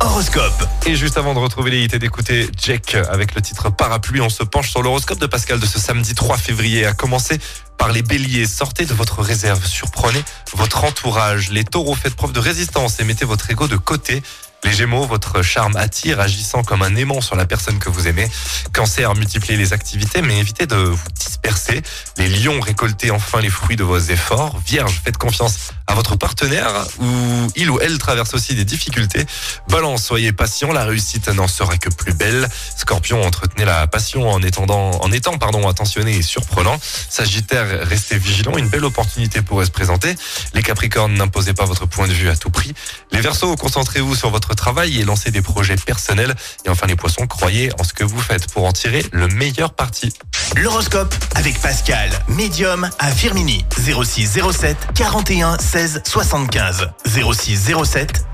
Horoscope. Et juste avant de retrouver les d'écouter Jack avec le titre Parapluie, on se penche sur l'horoscope de Pascal de ce samedi 3 février. À commencer par les béliers, sortez de votre réserve, surprenez votre entourage. Les taureaux, faites preuve de résistance et mettez votre ego de côté. Les Gémeaux, votre charme attire, agissant comme un aimant sur la personne que vous aimez. Cancer, multipliez les activités, mais évitez de vous disperser. Les Lions, récoltez enfin les fruits de vos efforts. Vierge, faites confiance à votre partenaire ou il ou elle traverse aussi des difficultés. Balance, soyez patient, la réussite n'en sera que plus belle. Scorpion, entretenez la passion en, étendant, en étant pardon, attentionné et surprenant. Sagittaire, restez vigilant, une belle opportunité pourrait se présenter. Les Capricornes, n'imposez pas votre point de vue à tout prix. Les Verseaux, concentrez-vous sur votre travail et lancez des projets personnels. Et enfin les Poissons, croyez en ce que vous faites pour en tirer le meilleur parti. L'horoscope avec Pascal, médium à Firmini. 06 07 41 16 75. 06 07